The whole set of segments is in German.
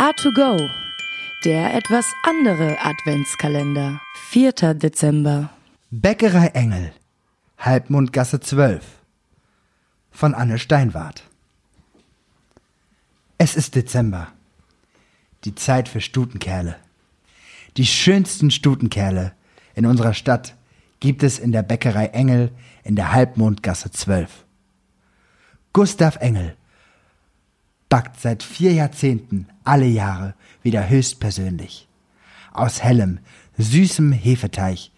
A2Go, der etwas andere Adventskalender. 4. Dezember. Bäckerei Engel, Halbmondgasse 12 von Anne Steinwart. Es ist Dezember. Die Zeit für Stutenkerle. Die schönsten Stutenkerle in unserer Stadt gibt es in der Bäckerei Engel in der Halbmondgasse 12. Gustav Engel backt seit vier Jahrzehnten alle Jahre wieder höchstpersönlich. Aus hellem, süßem Hefeteig,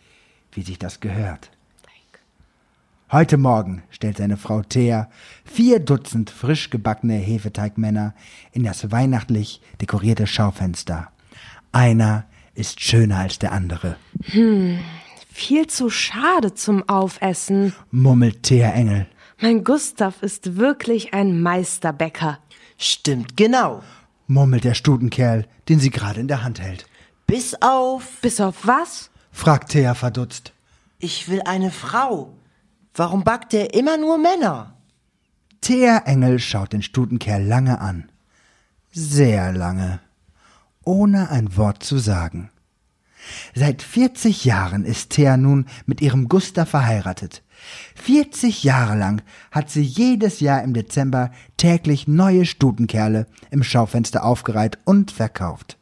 wie sich das gehört. Heute Morgen stellt seine Frau Thea vier Dutzend frisch gebackene Hefeteigmänner in das weihnachtlich dekorierte Schaufenster. Einer ist schöner als der andere, Viel zu schade zum Aufessen. murmelt Thea Engel. Mein Gustav ist wirklich ein Meisterbäcker. Stimmt genau. murmelt der Stutenkerl, den sie gerade in der Hand hält. Bis auf, Bis auf was? Fragt Thea verdutzt. ich will eine Frau. Warum backt er immer nur Männer? Thea Engel schaut den Stutenkerl lange an. Sehr lange. Ohne ein Wort zu sagen. Seit 40 Jahren ist Thea nun mit ihrem Gustav verheiratet. 40 Jahre lang hat sie jedes Jahr im Dezember täglich neue Stutenkerle im Schaufenster aufgereiht und verkauft.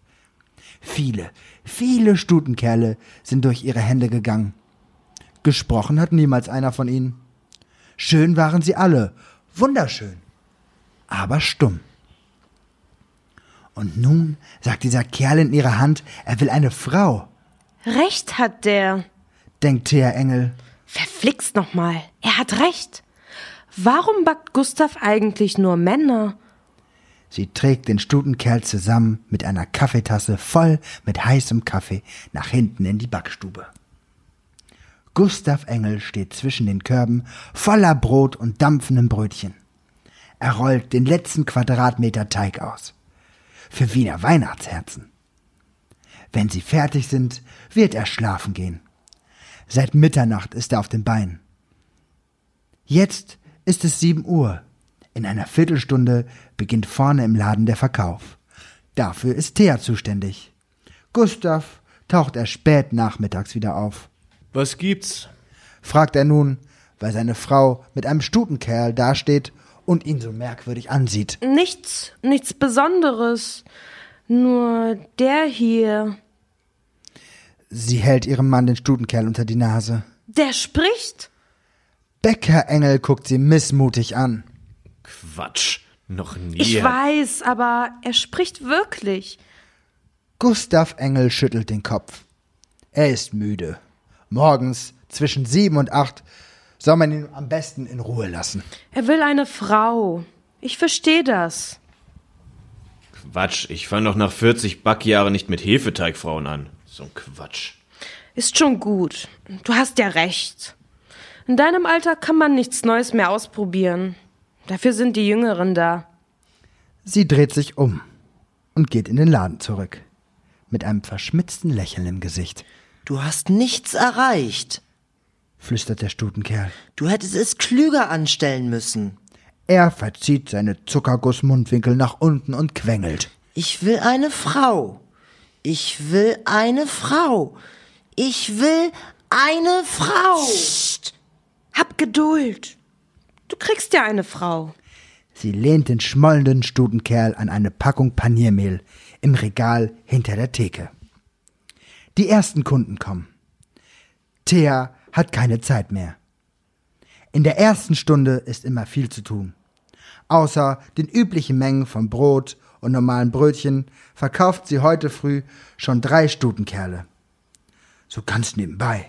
Viele, viele Stutenkerle sind durch ihre Hände gegangen. Gesprochen hat niemals einer von ihnen. Schön waren sie alle, wunderschön, aber stumm. Und nun sagt dieser Kerl in ihrer Hand, er will eine Frau, Recht hat der. denkt Thea Engel. Verflixt nochmal. Er hat recht. Warum backt Gustav eigentlich nur Männer? Sie trägt den Stutenkerl zusammen mit einer Kaffeetasse voll mit heißem Kaffee nach hinten in die Backstube. Gustav Engel steht zwischen den Körben voller Brot und dampfendem Brötchen. Er rollt den letzten Quadratmeter Teig aus. Für Wiener Weihnachtsherzen. Wenn sie fertig sind, wird er schlafen gehen. Seit Mitternacht ist er auf den Beinen. Jetzt ist es sieben Uhr. In einer Viertelstunde beginnt vorne im Laden der Verkauf. Dafür ist Thea zuständig. Gustav taucht erst spät nachmittags wieder auf. Was gibt's? Fragt er nun, weil seine Frau mit einem Stutenkerl dasteht und ihn so merkwürdig ansieht. Nichts, nichts Besonderes. Nur der hier. Sie hält ihrem Mann den Stutenkerl unter die Nase. Der spricht. Bäckerengel guckt sie missmutig an. Quatsch. Noch nie. Ich weiß, aber er spricht wirklich. Gustav Engel schüttelt den Kopf. Er ist müde. Morgens zwischen sieben und acht soll man ihn am besten in Ruhe lassen. Er will eine Frau. Ich verstehe das. Quatsch. Ich fang doch nach 40 Backjahren nicht mit Hefeteigfrauen an. So ein Quatsch. Ist schon gut. Du hast ja recht. In deinem Alter kann man nichts Neues mehr ausprobieren. Dafür sind die Jüngeren da. Sie dreht sich um und geht in den Laden zurück. Mit einem verschmitzten Lächeln im Gesicht, Du hast nichts erreicht. flüstert der Stutenkerl. Du hättest es klüger anstellen müssen. Er verzieht seine Zuckergussmundwinkel nach unten und quengelt. Ich will eine Frau. Ich will eine Frau. Ich will eine Frau. Hab Geduld. Du kriegst ja eine Frau. Sie lehnt den schmollenden Stutenkerl an eine Packung Paniermehl im Regal hinter der Theke. Die ersten Kunden kommen. Thea hat keine Zeit mehr. In der ersten Stunde ist immer viel zu tun. Außer den üblichen Mengen von Brot und normalen Brötchen verkauft sie heute früh schon drei Stutenkerle. So ganz nebenbei.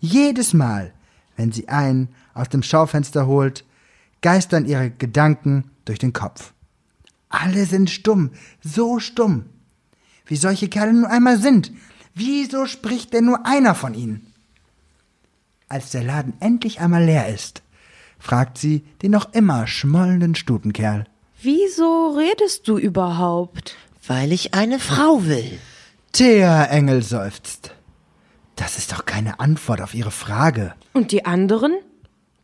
Jedes Mal, wenn sie einen aus dem Schaufenster holt, geistern ihre Gedanken durch den Kopf. Alle sind stumm, so stumm. Wie solche Kerle nun einmal sind. Wieso spricht denn nur einer von ihnen? Als der Laden endlich einmal leer ist, fragt sie den noch immer schmollenden Stutenkerl. Wieso redest du überhaupt? Weil ich eine Frau will. Thea Engel seufzt. Das ist doch keine Antwort auf ihre Frage. Und die anderen?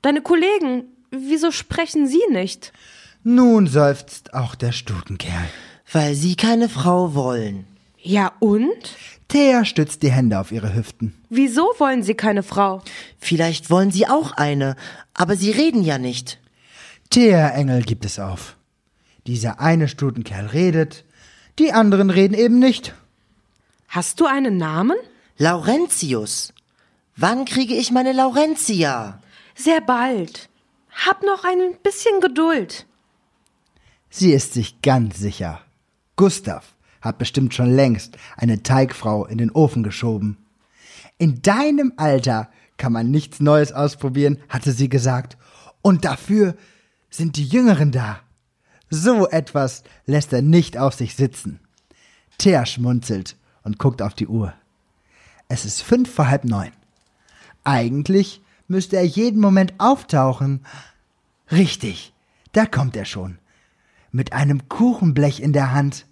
Deine Kollegen, wieso sprechen sie nicht? Nun seufzt auch der Stutenkerl. Weil Sie keine Frau wollen. Ja und? Thea stützt die Hände auf ihre Hüften. Wieso wollen Sie keine Frau? Vielleicht wollen Sie auch eine, aber Sie reden ja nicht. Thea Engel gibt es auf. Dieser eine Stutenkerl redet, die anderen reden eben nicht. Hast du einen Namen? Laurentius. Wann kriege ich meine Laurentia? Sehr bald. Hab noch ein bisschen Geduld. Sie ist sich ganz sicher. Gustav hat bestimmt schon längst eine Teigfrau in den Ofen geschoben. In deinem Alter kann man nichts Neues ausprobieren, hatte sie gesagt. Und dafür sind die Jüngeren da. So etwas lässt er nicht auf sich sitzen. Thea schmunzelt und guckt auf die Uhr. Es ist fünf vor halb neun. Eigentlich müsste er jeden Moment auftauchen. Richtig, da kommt er schon. Mit einem Kuchenblech in der Hand.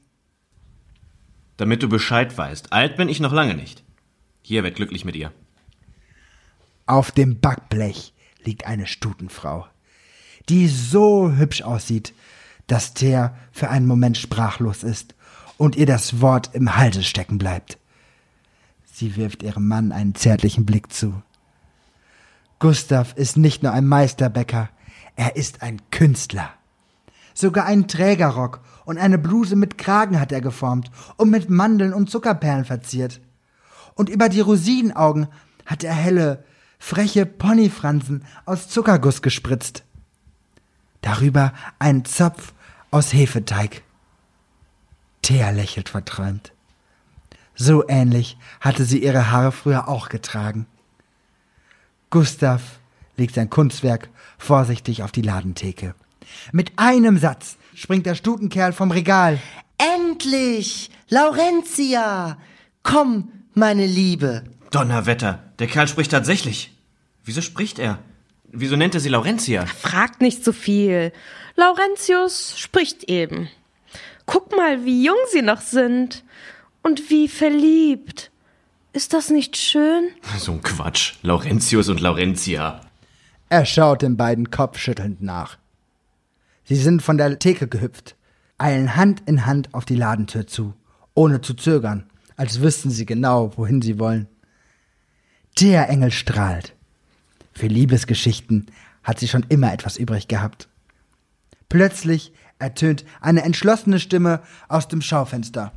Damit du Bescheid weißt, alt bin ich noch lange nicht. Hier werd glücklich mit ihr. Auf dem Backblech liegt eine Stutenfrau, die so hübsch aussieht, dass Thea für einen Moment sprachlos ist und ihr das Wort im Halse stecken bleibt. Sie wirft ihrem Mann einen zärtlichen Blick zu. Gustav ist nicht nur ein Meisterbäcker, er ist ein Künstler. Sogar einen Trägerrock und eine Bluse mit Kragen hat er geformt und mit Mandeln und Zuckerperlen verziert. Und über die Rosinenaugen hat er helle, freche Ponyfransen aus Zuckerguss gespritzt. Darüber ein Zopf aus Hefeteig. Thea lächelt verträumt. So ähnlich hatte sie ihre Haare früher auch getragen. Gustav legt sein Kunstwerk vorsichtig auf die Ladentheke. Mit einem Satz springt der Stutenkerl vom Regal. Endlich! Laurentia! Komm, meine Liebe. Donnerwetter, der Kerl spricht tatsächlich. Wieso spricht er? Wieso nennt er sie Laurentia? Fragt nicht so viel. Laurentius spricht eben. Guck mal, wie jung sie noch sind. Und wie verliebt. Ist das nicht schön? So ein Quatsch. Laurentius und Laurentia. Er schaut den beiden kopfschüttelnd nach. Sie sind von der Theke gehüpft, eilen Hand in Hand auf die Ladentür zu, ohne zu zögern, als wüssten sie genau, wohin sie wollen. Der Engel strahlt. Für Liebesgeschichten hat sie schon immer etwas übrig gehabt. Plötzlich ertönt eine entschlossene Stimme aus dem Schaufenster.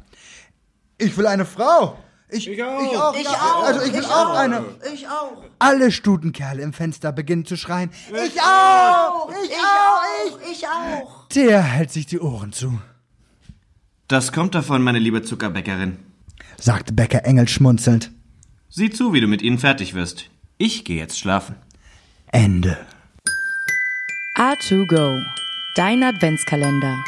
Ich will eine Frau. Ich, ich auch. Ich auch. Ich auch. Also ich will Ich auch, auch. eine. Ich auch. Alle Stutenkerle im Fenster beginnen zu schreien. Ich, auch. Ich, auch. Ich. Ich auch. Der hält sich die Ohren zu, Das kommt davon, meine liebe Zuckerbäckerin. sagte Bäcker Engel schmunzelnd. Sieh zu, wie du mit ihnen fertig wirst. Ich gehe jetzt schlafen. Ende. A2Go. Dein Adventskalender.